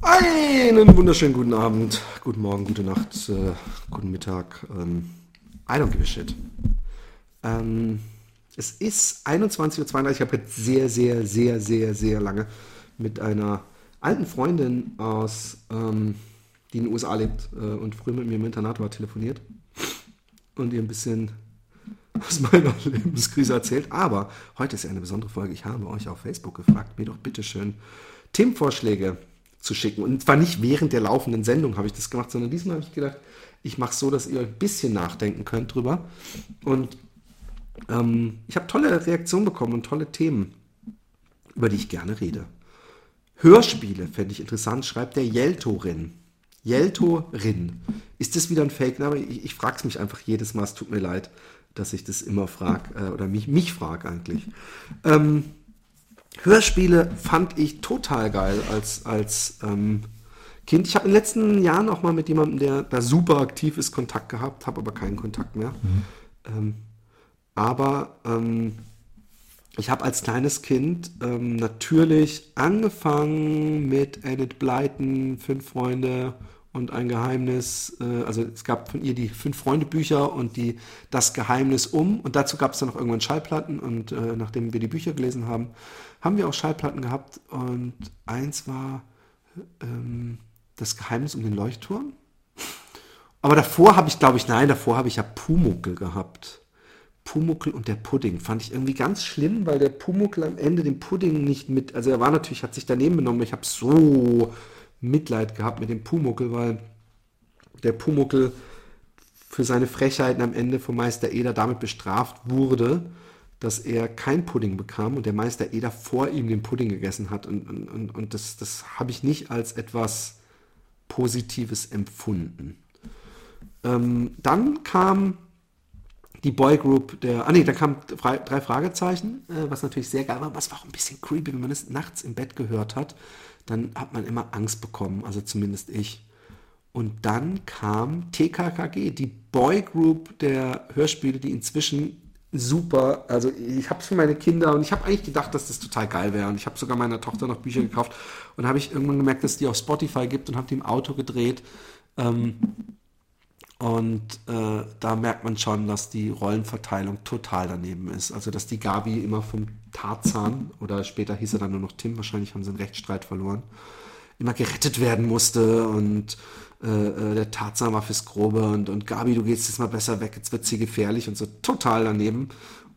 Einen wunderschönen guten Abend, guten Morgen, gute Nacht, äh, guten Mittag. Ähm, I don't give a shit. Ähm, es ist 21.32 Uhr. Ich habe jetzt sehr, sehr, sehr, sehr, sehr lange mit einer alten Freundin aus, ähm, die in den USA lebt äh, und früher mit mir im Internat war, telefoniert und ihr ein bisschen aus meiner Lebenskrise erzählt. Aber heute ist ja eine besondere Folge. Ich habe euch auf Facebook gefragt, mir doch bitte schön Themenvorschläge zu schicken. Und zwar nicht während der laufenden Sendung habe ich das gemacht, sondern diesmal habe ich gedacht, ich mache es so, dass ihr ein bisschen nachdenken könnt drüber. Und ähm, ich habe tolle Reaktionen bekommen und tolle Themen, über die ich gerne rede. Hörspiele fände ich interessant, schreibt der Jeltorin. Jeltorin. Ist das wieder ein Fake-Name? Ich, ich frage es mich einfach jedes Mal. Es tut mir leid, dass ich das immer frage äh, oder mich, mich frage eigentlich. Ähm, Hörspiele fand ich total geil als, als ähm, Kind. Ich habe in den letzten Jahren auch mal mit jemandem, der da super aktiv ist, Kontakt gehabt, habe aber keinen Kontakt mehr. Mhm. Ähm, aber ähm, ich habe als kleines Kind ähm, natürlich angefangen mit Edith Blyton, Fünf Freunde und ein Geheimnis. Äh, also es gab von ihr die Fünf Freunde Bücher und die Das Geheimnis um. Und dazu gab es dann noch irgendwann Schallplatten. Und äh, nachdem wir die Bücher gelesen haben, haben wir auch Schallplatten gehabt. Und eins war ähm, Das Geheimnis um den Leuchtturm. Aber davor habe ich, glaube ich, nein, davor habe ich ja Pumuckel gehabt. Pumuckel und der Pudding fand ich irgendwie ganz schlimm, weil der Pumuckel am Ende den Pudding nicht mit, also er war natürlich, hat sich daneben benommen, ich habe so Mitleid gehabt mit dem Pumuckel, weil der Pumuckel für seine Frechheiten am Ende vom Meister Eder damit bestraft wurde, dass er kein Pudding bekam und der Meister Eder vor ihm den Pudding gegessen hat. Und, und, und das, das habe ich nicht als etwas Positives empfunden. Ähm, dann kam die Boygroup der, ah nee, da kamen drei Fragezeichen, äh, was natürlich sehr geil war, was war auch ein bisschen creepy, wenn man es nachts im Bett gehört hat dann hat man immer Angst bekommen, also zumindest ich. Und dann kam TKKG, die Boygroup der Hörspiele, die inzwischen super, also ich habe es für meine Kinder und ich habe eigentlich gedacht, dass das total geil wäre und ich habe sogar meiner Tochter noch Bücher gekauft und habe ich irgendwann gemerkt, dass die auf Spotify gibt und habe die im Auto gedreht. Ähm, und äh, da merkt man schon, dass die Rollenverteilung total daneben ist. Also, dass die Gabi immer vom Tarzan, oder später hieß er dann nur noch Tim, wahrscheinlich haben sie einen Rechtsstreit verloren, immer gerettet werden musste und äh, äh, der Tarzan war fürs Grobe und, und Gabi, du gehst jetzt mal besser weg, jetzt wird sie gefährlich und so total daneben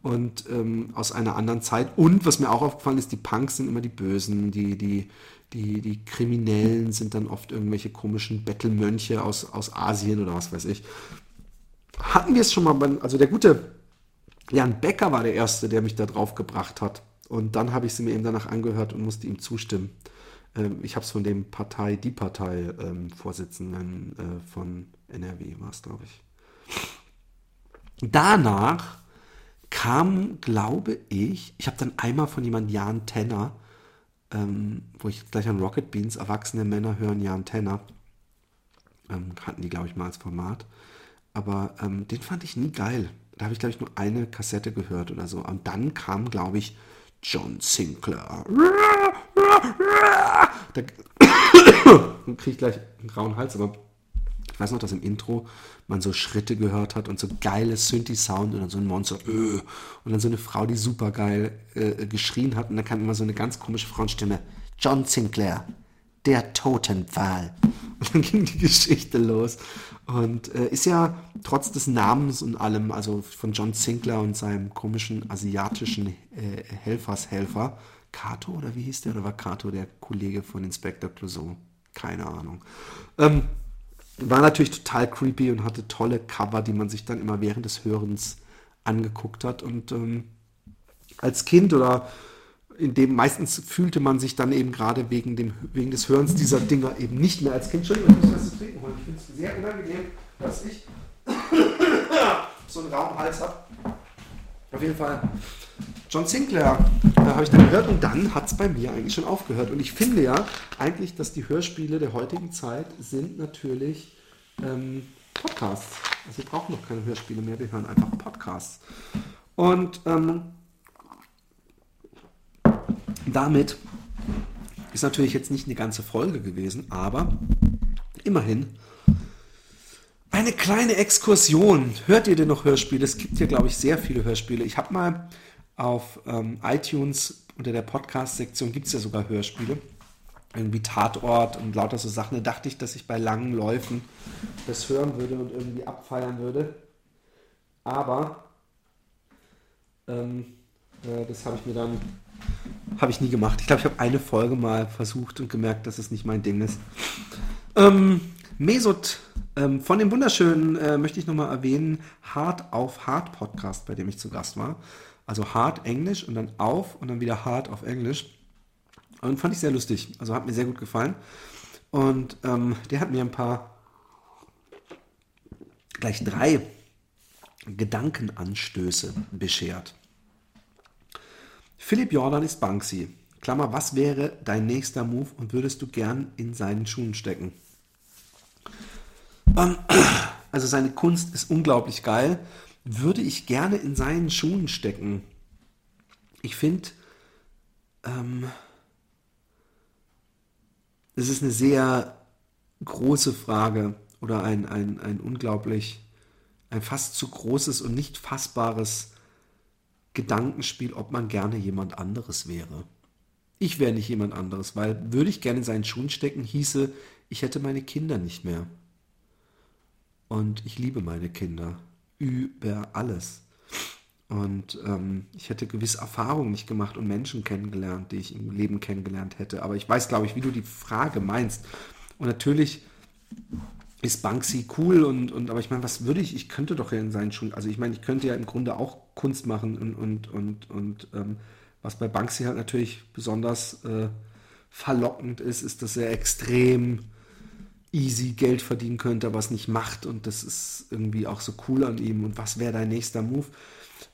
und ähm, aus einer anderen Zeit. Und was mir auch aufgefallen ist, die Punks sind immer die Bösen, die, die, die, die Kriminellen sind dann oft irgendwelche komischen Bettelmönche aus, aus Asien oder was weiß ich. Hatten wir es schon mal, bei, also der gute Jan Becker war der Erste, der mich da drauf gebracht hat. Und dann habe ich sie mir eben danach angehört und musste ihm zustimmen. Ähm, ich habe es von dem Partei, die Partei ähm, Vorsitzenden äh, von NRW war es, glaube ich. Danach kam, glaube ich, ich habe dann einmal von jemandem Jan Tenner ähm, wo ich gleich an Rocket Beans, erwachsene Männer hören Jan Tenner. Ähm, hatten die, glaube ich, mal als Format. Aber ähm, den fand ich nie geil. Da habe ich, glaube ich, nur eine Kassette gehört oder so. Und dann kam, glaube ich, John Sinclair. Da kriege ich gleich einen grauen Hals, aber ich weiß noch, dass im Intro man so Schritte gehört hat und so geile Synthi-Sound und dann so ein Monster äh, und dann so eine Frau, die super geil äh, geschrien hat und dann kam immer so eine ganz komische Frauenstimme. John Sinclair, der Totenpfahl. Und dann ging die Geschichte los. Und äh, ist ja trotz des Namens und allem, also von John Sinclair und seinem komischen asiatischen äh, Helfershelfer, Kato oder wie hieß der? Oder war Kato der Kollege von Inspector Clouseau? Keine Ahnung. Ähm, war natürlich total creepy und hatte tolle Cover, die man sich dann immer während des Hörens angeguckt hat. Und ähm, als Kind oder in dem meistens fühlte man sich dann eben gerade wegen, dem, wegen des Hörens dieser Dinger eben nicht mehr als Kind. Entschuldigung, ich muss was zu trinken holen. Ich finde es sehr unangenehm, dass ich so einen rauen Hals habe. Auf jeden Fall John Sinclair äh, habe ich dann gehört und dann hat es bei mir eigentlich schon aufgehört. Und ich finde ja eigentlich, dass die Hörspiele der heutigen Zeit sind natürlich ähm, Podcasts. Also wir brauchen noch keine Hörspiele mehr, wir hören einfach Podcasts. Und ähm, damit Ist natürlich jetzt nicht eine ganze Folge gewesen, aber immerhin eine kleine Exkursion. Hört ihr denn noch Hörspiele? Es gibt hier, glaube ich, sehr viele Hörspiele. Ich habe mal auf ähm, iTunes unter der Podcast-Sektion gibt es ja sogar Hörspiele. Irgendwie Tatort und lauter so Sachen. Da dachte ich, dass ich bei langen Läufen das hören würde und irgendwie abfeiern würde. Aber ähm, äh, das habe ich mir dann habe ich nie gemacht. Ich glaube, ich habe eine Folge mal versucht und gemerkt, dass es nicht mein Ding ist. Ähm, Mesut, ähm, von dem wunderschönen äh, möchte ich nochmal erwähnen, Hard auf Hard Podcast, bei dem ich zu Gast war. Also Hard Englisch und dann auf und dann wieder Hard auf Englisch. Und fand ich sehr lustig. Also hat mir sehr gut gefallen. Und ähm, der hat mir ein paar, gleich drei Gedankenanstöße beschert. Philipp Jordan ist Banksy. Klammer, was wäre dein nächster Move und würdest du gern in seinen Schuhen stecken? Ähm, also seine Kunst ist unglaublich geil. Würde ich gerne in seinen Schuhen stecken. Ich finde, ähm, es ist eine sehr große Frage oder ein, ein, ein unglaublich, ein fast zu großes und nicht fassbares Gedankenspiel, ob man gerne jemand anderes wäre. Ich wäre nicht jemand anderes, weil würde ich gerne in seinen Schuhen stecken, hieße, ich hätte meine Kinder nicht mehr. Und ich liebe meine Kinder über alles. Und ähm, ich hätte gewisse Erfahrungen nicht gemacht und Menschen kennengelernt, die ich im Leben kennengelernt hätte. Aber ich weiß, glaube ich, wie du die Frage meinst. Und natürlich ist Banksy cool und, und aber ich meine, was würde ich, ich könnte doch ja in seinen Schuhen, also ich meine, ich könnte ja im Grunde auch Kunst machen und, und, und, und ähm, was bei Banksy halt natürlich besonders äh, verlockend ist, ist, dass er extrem easy Geld verdienen könnte, aber es nicht macht und das ist irgendwie auch so cool an ihm und was wäre dein nächster Move?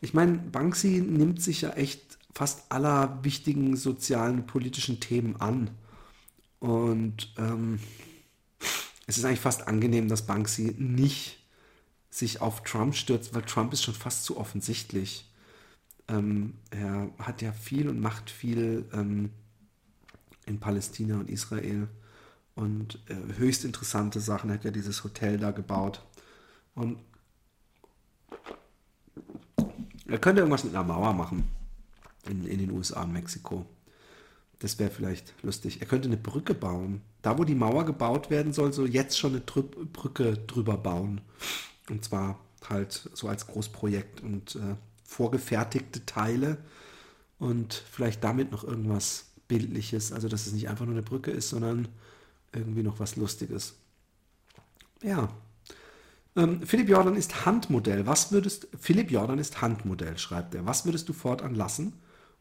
Ich meine, Banksy nimmt sich ja echt fast aller wichtigen sozialen, politischen Themen an und ähm, es ist eigentlich fast angenehm, dass Banksy nicht sich auf Trump stürzt, weil Trump ist schon fast zu offensichtlich. Ähm, er hat ja viel und macht viel ähm, in Palästina und Israel und äh, höchst interessante Sachen. Er hat ja dieses Hotel da gebaut und er könnte irgendwas mit einer Mauer machen in, in den USA, Mexiko. Das wäre vielleicht lustig. Er könnte eine Brücke bauen. Da, wo die Mauer gebaut werden soll, soll jetzt schon eine Drü Brücke drüber bauen. Und zwar halt so als Großprojekt und äh, vorgefertigte Teile und vielleicht damit noch irgendwas Bildliches. Also, dass es nicht einfach nur eine Brücke ist, sondern irgendwie noch was Lustiges. Ja. Ähm, Philipp Jordan ist Handmodell. Was würdest Philipp Jordan ist Handmodell, schreibt er. Was würdest du fortan lassen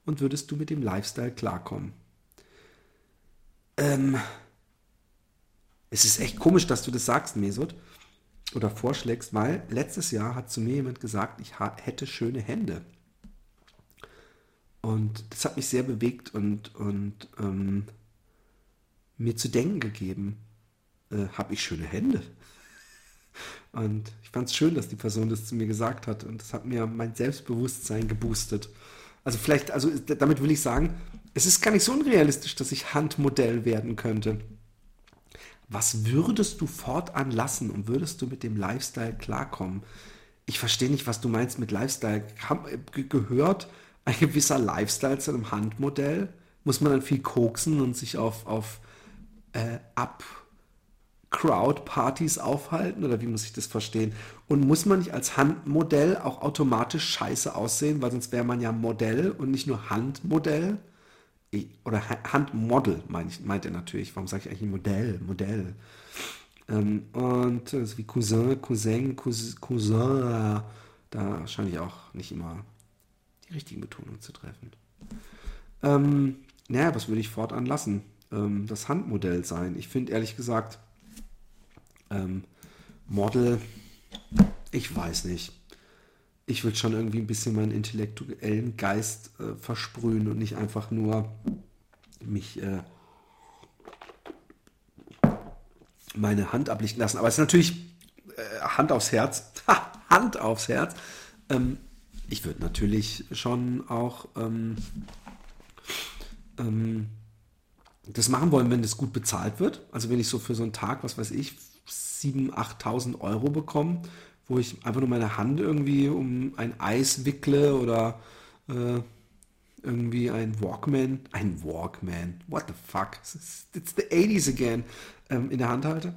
und würdest du mit dem Lifestyle klarkommen? Ähm, es ist echt komisch, dass du das sagst, Mesut, oder vorschlägst, weil letztes Jahr hat zu mir jemand gesagt, ich hätte schöne Hände. Und das hat mich sehr bewegt und, und ähm, mir zu denken gegeben, äh, habe ich schöne Hände? Und ich fand es schön, dass die Person das zu mir gesagt hat und das hat mir mein Selbstbewusstsein geboostet. Also vielleicht, also damit will ich sagen, es ist gar nicht so unrealistisch, dass ich Handmodell werden könnte. Was würdest du fortan lassen und würdest du mit dem Lifestyle klarkommen? Ich verstehe nicht, was du meinst mit Lifestyle. Gehört ein gewisser Lifestyle zu einem Handmodell? Muss man dann viel koksen und sich auf, auf äh, ab Crowd-Partys aufhalten oder wie muss ich das verstehen? Und muss man nicht als Handmodell auch automatisch scheiße aussehen, weil sonst wäre man ja Modell und nicht nur Handmodell? oder Handmodel meint, meint er natürlich. Warum sage ich eigentlich Modell? Modell. Ähm, und das ist wie Cousin, Cousin, Cousin, Cousin. Da scheine ich auch nicht immer die richtigen Betonungen zu treffen. Ähm, naja, was würde ich fortan lassen? Ähm, das Handmodell sein. Ich finde ehrlich gesagt, ähm, Model, ich weiß nicht ich will schon irgendwie ein bisschen meinen intellektuellen Geist äh, versprühen und nicht einfach nur mich äh, meine Hand ablichten lassen. Aber es ist natürlich äh, Hand aufs Herz. Ha, Hand aufs Herz. Ähm, ich würde natürlich schon auch ähm, ähm, das machen wollen, wenn das gut bezahlt wird. Also wenn ich so für so einen Tag, was weiß ich, 7.000, 8.000 Euro bekomme, wo ich einfach nur meine Hand irgendwie um ein Eis wickle oder äh, irgendwie ein Walkman, ein Walkman, what the fuck, it's the 80s again, ähm, in der Hand halte.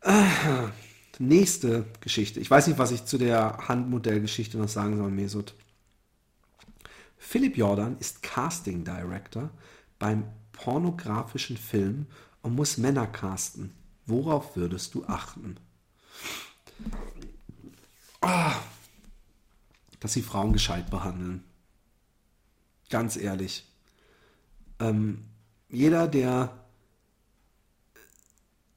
Ah, nächste Geschichte. Ich weiß nicht, was ich zu der Handmodellgeschichte noch sagen soll, Mesut. Philipp Jordan ist Casting Director beim pornografischen Film und muss Männer casten. Worauf würdest du achten? Oh, dass sie Frauen gescheit behandeln. Ganz ehrlich. Ähm, jeder, der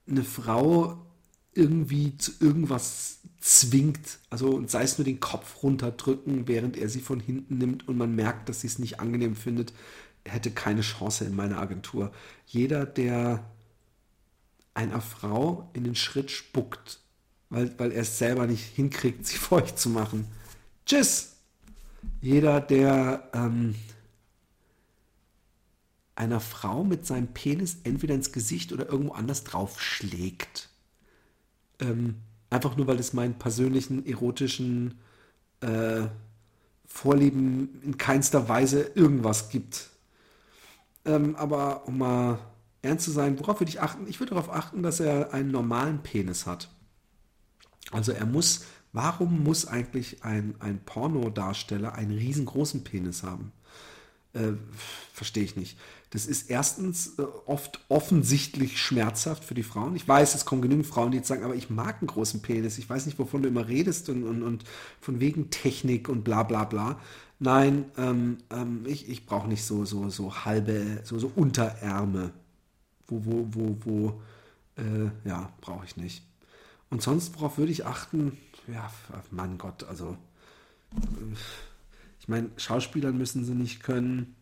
eine Frau irgendwie zu irgendwas zwingt, also sei es nur den Kopf runterdrücken, während er sie von hinten nimmt und man merkt, dass sie es nicht angenehm findet, hätte keine Chance in meiner Agentur. Jeder, der einer Frau in den Schritt spuckt, weil, weil er es selber nicht hinkriegt, sie feucht zu machen. Tschüss! Jeder, der ähm, einer Frau mit seinem Penis entweder ins Gesicht oder irgendwo anders drauf schlägt. Ähm, einfach nur, weil es meinen persönlichen erotischen äh, Vorlieben in keinster Weise irgendwas gibt. Ähm, aber um mal ernst zu sein, worauf würde ich achten? Ich würde darauf achten, dass er einen normalen Penis hat. Also er muss, warum muss eigentlich ein, ein Pornodarsteller einen riesengroßen Penis haben? Äh, Verstehe ich nicht. Das ist erstens äh, oft offensichtlich schmerzhaft für die Frauen. Ich weiß, es kommen genügend Frauen, die jetzt sagen, aber ich mag einen großen Penis. Ich weiß nicht, wovon du immer redest und, und, und von wegen Technik und bla bla bla. Nein, ähm, ähm, ich, ich brauche nicht so, so, so halbe, so, so Unterärme. Wo, wo, wo, wo, äh, ja, brauche ich nicht. Und sonst, worauf würde ich achten? Ja, Mann Gott, also, ich meine, Schauspielern müssen sie nicht können.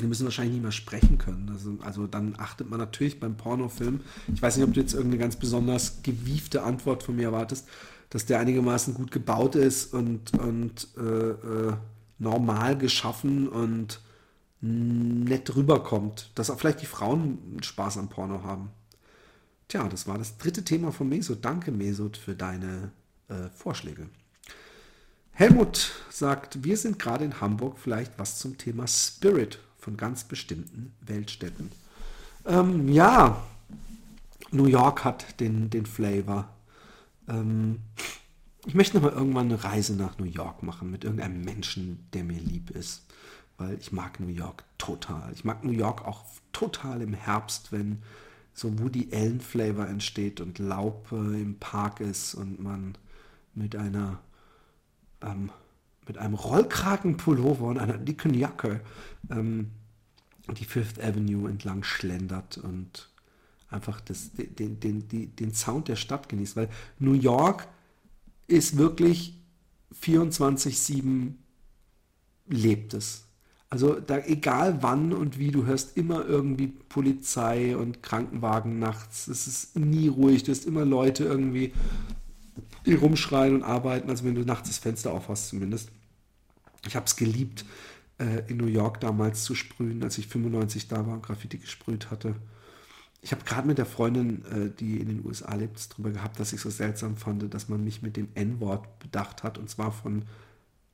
Die müssen wahrscheinlich nicht mehr sprechen können. Also, also dann achtet man natürlich beim Pornofilm. Ich weiß nicht, ob du jetzt irgendeine ganz besonders gewiefte Antwort von mir erwartest, dass der einigermaßen gut gebaut ist und, und äh, äh, normal geschaffen und nett rüberkommt. Dass auch vielleicht die Frauen Spaß am Porno haben. Tja, das war das dritte Thema von Mesut. Danke, Mesut, für deine äh, Vorschläge. Helmut sagt, wir sind gerade in Hamburg vielleicht was zum Thema Spirit von ganz bestimmten Weltstädten. Ähm, ja, New York hat den, den Flavor. Ähm, ich möchte noch mal irgendwann eine Reise nach New York machen mit irgendeinem Menschen, der mir lieb ist. Weil ich mag New York total. Ich mag New York auch total im Herbst, wenn so Woody Allen Flavor entsteht und Laub äh, im Park ist und man mit einer ähm, mit einem Rollkragenpullover und einer dicken Jacke ähm, die Fifth Avenue entlang schlendert und einfach das, den, den, den, den Sound der Stadt genießt. Weil New York ist wirklich 24-7 lebt es. Also da egal wann und wie, du hörst immer irgendwie Polizei und Krankenwagen nachts. Es ist nie ruhig, du hast immer Leute irgendwie, die rumschreien und arbeiten, also wenn du nachts das Fenster aufhast zumindest. Ich habe es geliebt, äh, in New York damals zu sprühen, als ich 95 da war und Graffiti gesprüht hatte. Ich habe gerade mit der Freundin, äh, die in den USA lebt, darüber gehabt, dass ich so seltsam fand, dass man mich mit dem N-Wort bedacht hat, und zwar von,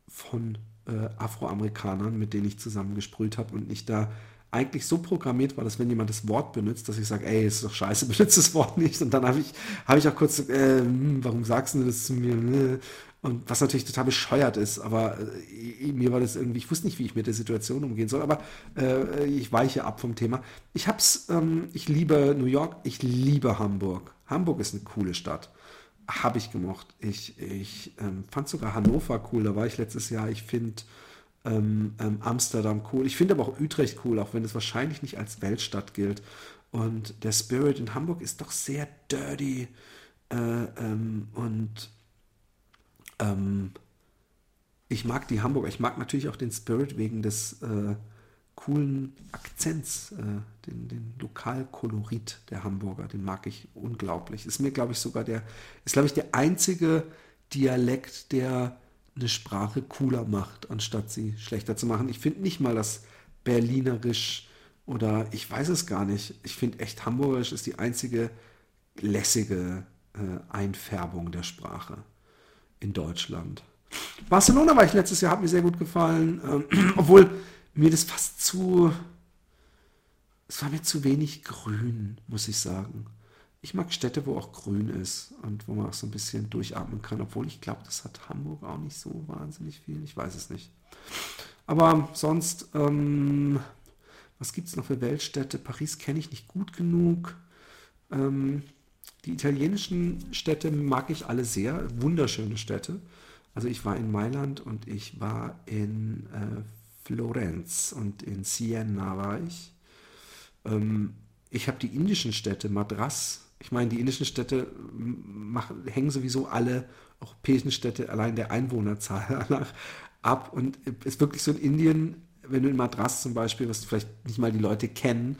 von äh, Afroamerikanern, mit denen ich zusammen gesprüht habe und nicht da eigentlich so programmiert war, dass wenn jemand das Wort benutzt, dass ich sage, ey, ist doch scheiße, benutze das Wort nicht. Und dann habe ich, hab ich auch kurz, äh, hm, warum sagst du das zu mir? Und was natürlich total bescheuert ist, aber äh, mir war das irgendwie, ich wusste nicht, wie ich mit der Situation umgehen soll, aber äh, ich weiche ab vom Thema. Ich hab's, ähm, ich liebe New York, ich liebe Hamburg. Hamburg ist eine coole Stadt. Habe ich gemocht. Ich, ich ähm, fand sogar Hannover cool, da war ich letztes Jahr. Ich finde ähm, ähm, Amsterdam cool. Ich finde aber auch Utrecht cool, auch wenn es wahrscheinlich nicht als Weltstadt gilt. Und der Spirit in Hamburg ist doch sehr dirty äh, ähm, und ähm, ich mag die Hamburger. Ich mag natürlich auch den Spirit wegen des äh, coolen Akzents, äh, den, den Lokalkolorit der Hamburger. Den mag ich unglaublich. Ist mir, glaube ich, sogar der, ist, glaube ich, der einzige Dialekt, der eine Sprache cooler macht, anstatt sie schlechter zu machen. Ich finde nicht mal, dass Berlinerisch Oder ich weiß es gar nicht. Ich finde echt, Hamburgisch ist die einzige lässige äh, Einfärbung der Sprache in Deutschland. Barcelona war ich letztes Jahr, hat mir sehr gut gefallen, ähm, obwohl mir das fast zu, es war mir zu wenig grün, muss ich sagen. Ich mag Städte, wo auch grün ist und wo man auch so ein bisschen durchatmen kann, obwohl ich glaube, das hat Hamburg auch nicht so wahnsinnig viel. Ich weiß es nicht. Aber sonst, ähm, was gibt es noch für Weltstädte? Paris kenne ich nicht gut genug. Ähm, die italienischen Städte mag ich alle sehr. Wunderschöne Städte. Also ich war in Mailand und ich war in äh, Florenz und in Siena war ich. Ähm, ich habe die indischen Städte, Madras, ich meine, die indischen Städte machen, hängen sowieso alle europäischen Städte allein der Einwohnerzahl nach ab. Und es ist wirklich so in Indien, wenn du in Madras zum Beispiel, was vielleicht nicht mal die Leute kennen,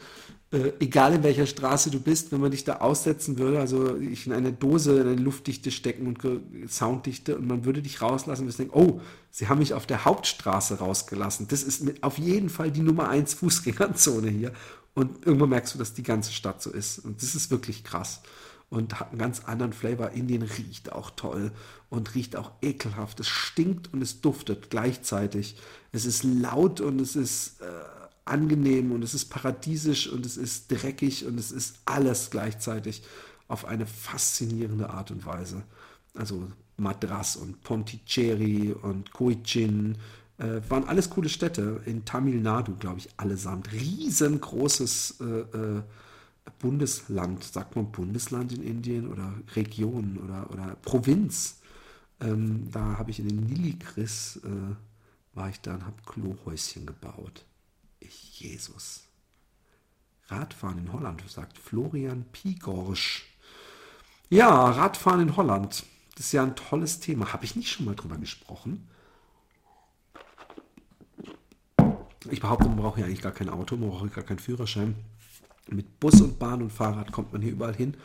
äh, egal in welcher Straße du bist, wenn man dich da aussetzen würde, also ich in eine Dose, in eine Luftdichte stecken und Sounddichte und man würde dich rauslassen und denken, oh, sie haben mich auf der Hauptstraße rausgelassen. Das ist mit, auf jeden Fall die Nummer 1 Fußgängerzone hier. Und irgendwann merkst du, dass die ganze Stadt so ist. Und das ist wirklich krass. Und hat einen ganz anderen Flavor. Indien riecht auch toll und riecht auch ekelhaft. Es stinkt und es duftet gleichzeitig. Es ist laut und es ist äh, angenehm und es ist paradiesisch und es ist dreckig und es ist alles gleichzeitig auf eine faszinierende Art und Weise. Also Madras und Pondicherry und Cochin äh, waren alles coole Städte. In Tamil Nadu, glaube ich, allesamt. Riesengroßes äh, äh, Bundesland. Sagt man Bundesland in Indien oder Region oder, oder Provinz? Ähm, da habe ich in den Niligris, äh, war ich da und habe Klohäuschen gebaut. Jesus. Radfahren in Holland, sagt Florian Pigorsch. Ja, Radfahren in Holland. Das ist ja ein tolles Thema. Habe ich nicht schon mal drüber gesprochen? Ich behaupte, man braucht ja eigentlich gar kein Auto, man braucht gar keinen Führerschein. Mit Bus und Bahn und Fahrrad kommt man hier überall hin.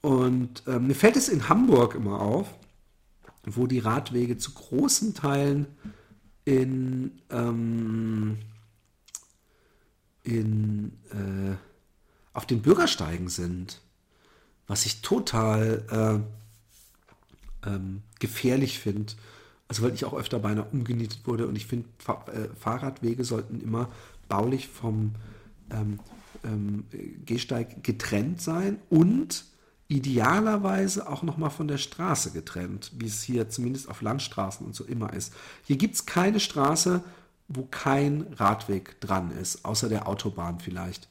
Und ähm, mir fällt es in Hamburg immer auf, wo die Radwege zu großen Teilen in, ähm, in äh, auf den Bürgersteigen sind. Was ich total äh, ähm, gefährlich finde. Also weil ich auch öfter beinahe umgenietet wurde und ich finde, äh, Fahrradwege sollten immer baulich vom ähm, ähm, Gehsteig getrennt sein und idealerweise auch nochmal von der Straße getrennt, wie es hier zumindest auf Landstraßen und so immer ist. Hier gibt es keine Straße, wo kein Radweg dran ist, außer der Autobahn vielleicht.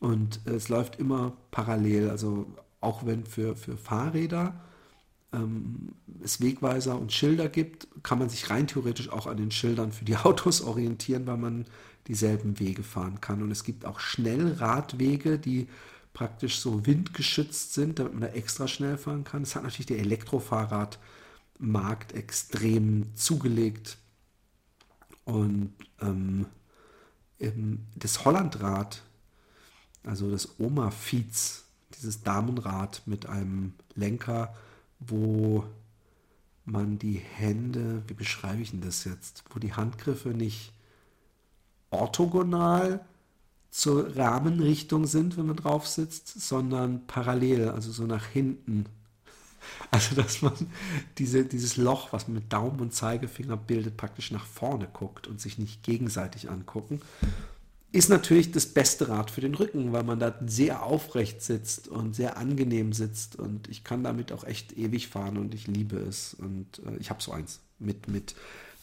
Und es läuft immer parallel, also auch wenn für, für Fahrräder ähm, es Wegweiser und Schilder gibt, kann man sich rein theoretisch auch an den Schildern für die Autos orientieren, weil man dieselben Wege fahren kann. Und es gibt auch Schnellradwege, die praktisch so windgeschützt sind, damit man da extra schnell fahren kann. Das hat natürlich der Elektrofahrradmarkt extrem zugelegt. Und ähm, das Hollandrad, also das Oma-Fiets, dieses Damenrad mit einem Lenker, wo man die Hände, wie beschreibe ich denn das jetzt, wo die Handgriffe nicht orthogonal zur Rahmenrichtung sind, wenn man drauf sitzt, sondern parallel, also so nach hinten. Also dass man diese, dieses Loch, was man mit Daumen und Zeigefinger bildet, praktisch nach vorne guckt und sich nicht gegenseitig angucken ist natürlich das beste Rad für den Rücken, weil man da sehr aufrecht sitzt und sehr angenehm sitzt und ich kann damit auch echt ewig fahren und ich liebe es und äh, ich habe so eins mit mit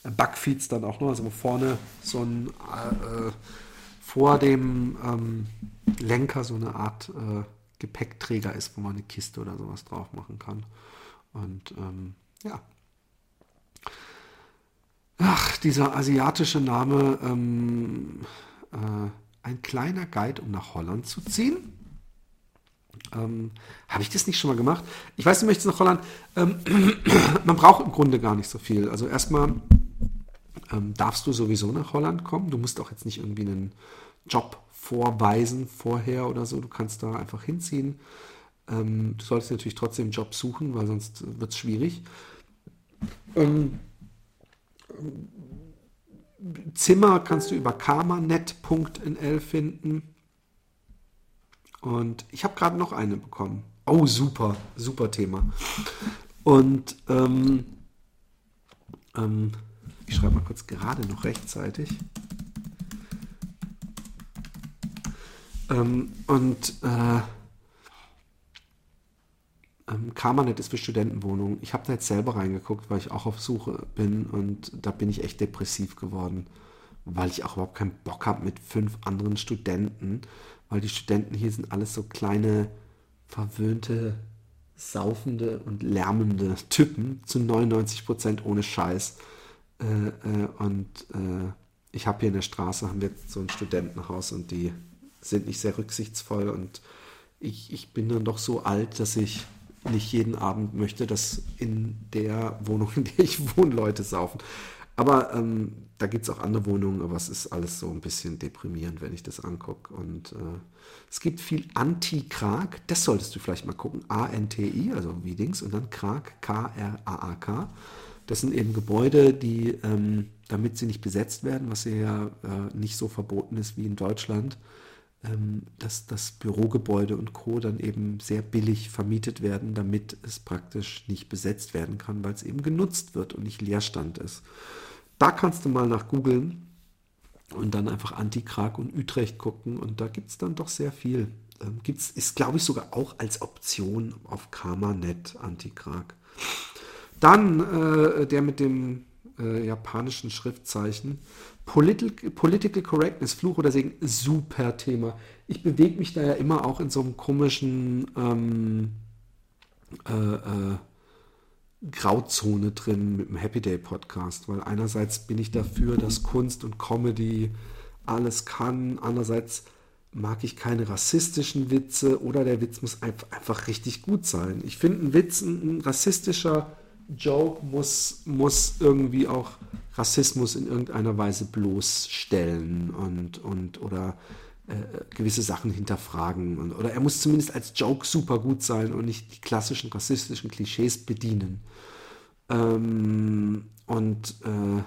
Backfeeds dann auch noch, also vorne so ein äh, vor dem ähm, Lenker so eine Art äh, Gepäckträger ist, wo man eine Kiste oder sowas drauf machen kann und ähm, ja. Ach, dieser asiatische Name ähm, äh, ein kleiner Guide, um nach Holland zu ziehen. Ähm, Habe ich das nicht schon mal gemacht? Ich weiß, du möchtest nach Holland. Ähm, man braucht im Grunde gar nicht so viel. Also erstmal ähm, darfst du sowieso nach Holland kommen. Du musst auch jetzt nicht irgendwie einen Job vorweisen vorher oder so. Du kannst da einfach hinziehen. Ähm, du solltest natürlich trotzdem einen Job suchen, weil sonst wird es schwierig. Ähm, Zimmer kannst du über karmanet.nl finden. Und ich habe gerade noch eine bekommen. Oh, super, super Thema. Und ähm, ähm, ich schreibe mal kurz gerade noch rechtzeitig. Ähm, und äh, ähm, Karmanet ist für Studentenwohnungen. Ich habe da jetzt selber reingeguckt, weil ich auch auf Suche bin und da bin ich echt depressiv geworden, weil ich auch überhaupt keinen Bock habe mit fünf anderen Studenten, weil die Studenten hier sind alles so kleine, verwöhnte, saufende und lärmende Typen, zu 99 Prozent ohne Scheiß. Äh, äh, und äh, ich habe hier in der Straße, haben wir so ein Studentenhaus und die sind nicht sehr rücksichtsvoll und ich, ich bin dann doch so alt, dass ich nicht jeden Abend möchte, dass in der Wohnung, in der ich wohne, Leute saufen. Aber ähm, da gibt es auch andere Wohnungen, aber es ist alles so ein bisschen deprimierend, wenn ich das angucke. Und äh, es gibt viel Anti-Krag, das solltest du vielleicht mal gucken. A-N-T-I, also wie Dings, und dann Krag, K-R-A-A-K. Das sind eben Gebäude, die, ähm, damit sie nicht besetzt werden, was ja äh, nicht so verboten ist wie in Deutschland, ähm, dass das Bürogebäude und Co. dann eben sehr billig vermietet werden, damit es praktisch nicht besetzt werden kann, weil es eben genutzt wird und nicht Leerstand ist. Da kannst du mal nach googeln und dann einfach Antikrag und Utrecht gucken und da gibt es dann doch sehr viel. Ähm, gibt's, ist, glaube ich, sogar auch als Option auf Karma.net Antikrag. Dann äh, der mit dem äh, japanischen Schriftzeichen. Political, Political Correctness, Fluch oder Segen, super Thema. Ich bewege mich da ja immer auch in so einem komischen ähm, äh, äh, Grauzone drin mit dem Happy Day Podcast, weil einerseits bin ich dafür, dass Kunst und Comedy alles kann, andererseits mag ich keine rassistischen Witze oder der Witz muss einfach, richtig gut sein. Ich finde, ein Witz, ein rassistischer Joke muss, muss irgendwie auch Rassismus in irgendeiner Weise bloßstellen und, und oder äh, gewisse Sachen hinterfragen. Und, oder er muss zumindest als Joke super gut sein und nicht die klassischen rassistischen Klischees bedienen. Ähm, und äh,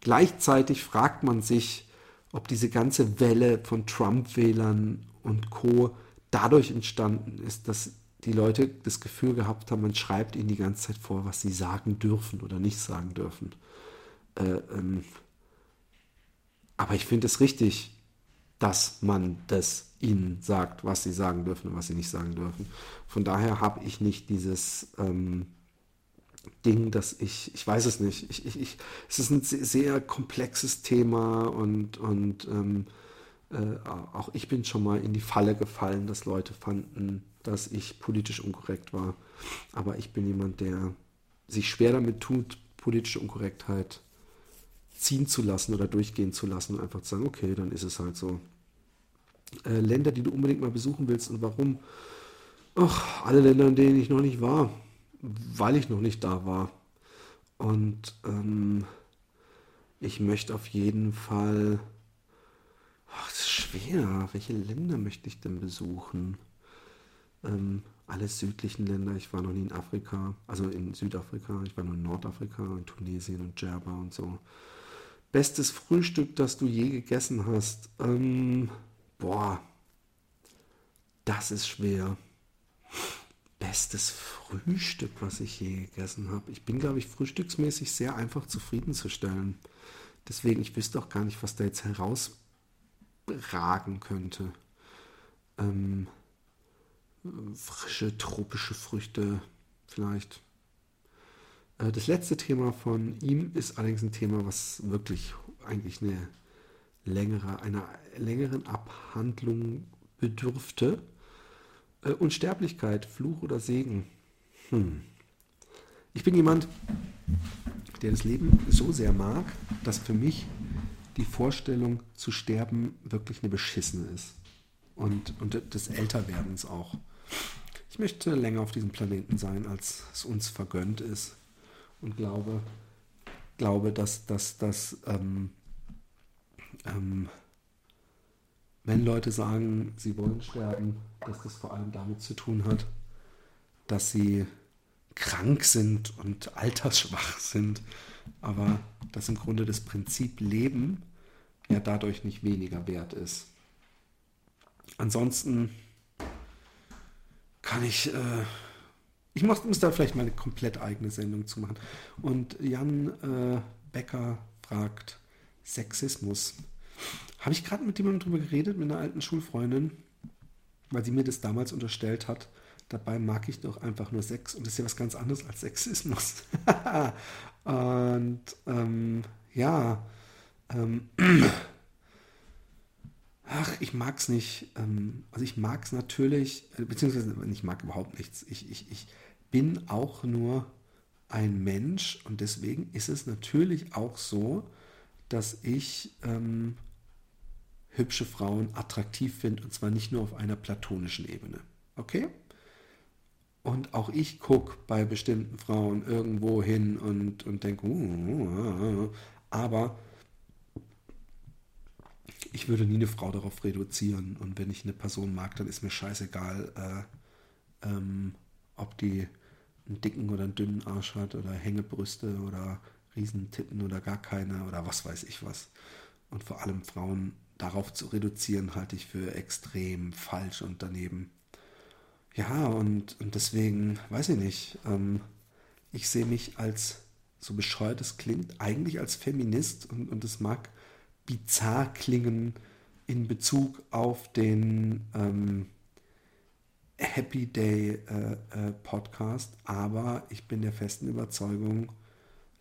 gleichzeitig fragt man sich, ob diese ganze Welle von Trump-Wählern und Co. dadurch entstanden ist, dass die Leute das Gefühl gehabt haben, man schreibt ihnen die ganze Zeit vor, was sie sagen dürfen oder nicht sagen dürfen. Äh, ähm, aber ich finde es richtig, dass man das ihnen sagt, was sie sagen dürfen und was sie nicht sagen dürfen. Von daher habe ich nicht dieses ähm, Ding, dass ich, ich weiß es nicht, ich, ich, ich, es ist ein sehr komplexes Thema und, und ähm, äh, auch ich bin schon mal in die Falle gefallen, dass Leute fanden, dass ich politisch unkorrekt war. Aber ich bin jemand, der sich schwer damit tut, politische Unkorrektheit ziehen zu lassen oder durchgehen zu lassen und einfach zu sagen, okay, dann ist es halt so. Äh, Länder, die du unbedingt mal besuchen willst und warum? Ach, alle Länder, in denen ich noch nicht war, weil ich noch nicht da war. Und ähm, ich möchte auf jeden Fall. Ach, das ist schwer. Welche Länder möchte ich denn besuchen? Ähm, alle südlichen Länder. Ich war noch nie in Afrika, also in Südafrika. Ich war nur in Nordafrika, in Tunesien und Djerba und so. Bestes Frühstück, das du je gegessen hast. Ähm, boah, das ist schwer. Bestes Frühstück, was ich je gegessen habe. Ich bin, glaube ich, frühstücksmäßig sehr einfach zufriedenzustellen. Deswegen, ich wüsste auch gar nicht, was da jetzt herausragen könnte. Ähm, frische tropische Früchte vielleicht. Äh, das letzte Thema von ihm ist allerdings ein Thema, was wirklich eigentlich eine längere, einer längeren Abhandlung bedürfte. Äh, Unsterblichkeit, Fluch oder Segen. Hm. Ich bin jemand, der das Leben so sehr mag, dass für mich die Vorstellung zu sterben wirklich eine beschissene ist. Und, und des Älterwerdens auch. Ich möchte länger auf diesem Planeten sein, als es uns vergönnt ist. Und glaube, glaube dass, dass, dass ähm, ähm, wenn Leute sagen, sie wollen sterben, dass das vor allem damit zu tun hat, dass sie krank sind und altersschwach sind, aber dass im Grunde das Prinzip Leben ja dadurch nicht weniger wert ist. Ansonsten kann ich, äh, ich muss, muss, da vielleicht mal eine komplett eigene Sendung zu machen. Und Jan äh, Becker fragt, Sexismus. Habe ich gerade mit jemandem drüber geredet, mit einer alten Schulfreundin, weil sie mir das damals unterstellt hat. Dabei mag ich doch einfach nur Sex und das ist ja was ganz anderes als Sexismus. und ähm, ja, ähm, ach, ich mag es nicht. Ähm, also ich mag es natürlich, äh, beziehungsweise ich mag überhaupt nichts. Ich, ich, ich bin auch nur ein Mensch und deswegen ist es natürlich auch so, dass ich ähm, hübsche Frauen attraktiv finde und zwar nicht nur auf einer platonischen Ebene. Okay? Und auch ich gucke bei bestimmten Frauen irgendwo hin und, und denke, uh, uh, uh, aber ich würde nie eine Frau darauf reduzieren. Und wenn ich eine Person mag, dann ist mir scheißegal, äh, ähm, ob die einen dicken oder einen dünnen Arsch hat oder Hängebrüste oder Riesentitten oder gar keine oder was weiß ich was. Und vor allem Frauen darauf zu reduzieren, halte ich für extrem falsch und daneben. Ja, und, und deswegen, weiß ich nicht, ähm, ich sehe mich als, so bescheuert es klingt, eigentlich als Feminist und, und es mag bizarr klingen in Bezug auf den ähm, Happy Day äh, äh, Podcast, aber ich bin der festen Überzeugung,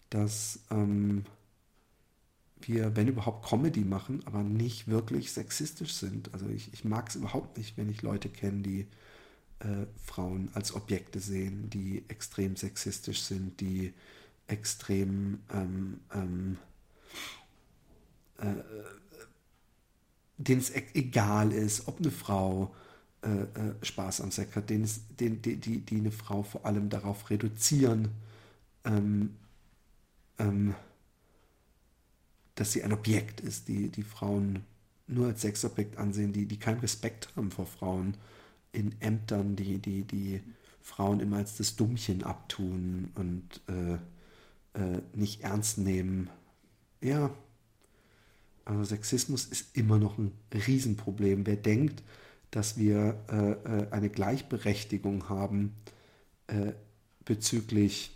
dass ähm, wir, wenn überhaupt, Comedy machen, aber nicht wirklich sexistisch sind. Also ich, ich mag es überhaupt nicht, wenn ich Leute kenne, die äh, Frauen als Objekte sehen, die extrem sexistisch sind, die extrem ähm, ähm, äh, denen es e-, egal ist, ob eine Frau äh, äh, Spaß am Sex hat, den, den, die, die, die eine Frau vor allem darauf reduzieren, ähm, ähm, dass sie ein Objekt ist, die die Frauen nur als Sexobjekt ansehen, die, die keinen Respekt haben vor Frauen in Ämtern, die, die, die Frauen immer als das Dummchen abtun und äh, äh, nicht ernst nehmen. Ja, also Sexismus ist immer noch ein Riesenproblem. Wer denkt, dass wir äh, äh eine Gleichberechtigung haben äh, bezüglich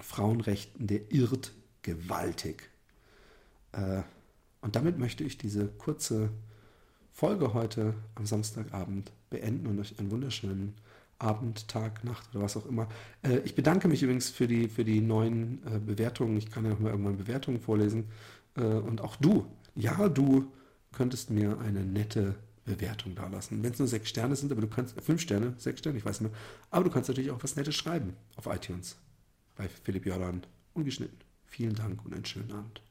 Frauenrechten, der irrt gewaltig. Äh, und damit möchte ich diese kurze Folge heute am Samstagabend beenden und euch einen wunderschönen Abend, Tag, Nacht oder was auch immer. Äh, ich bedanke mich übrigens für die, für die neuen äh, Bewertungen. Ich kann ja noch mal irgendwann Bewertungen vorlesen. Und auch du, ja, du könntest mir eine nette Bewertung da lassen. Wenn es nur sechs Sterne sind, aber du kannst, fünf Sterne, sechs Sterne, ich weiß nicht mehr. Aber du kannst natürlich auch was Nettes schreiben auf iTunes bei Philipp Jordan ungeschnitten. Vielen Dank und einen schönen Abend.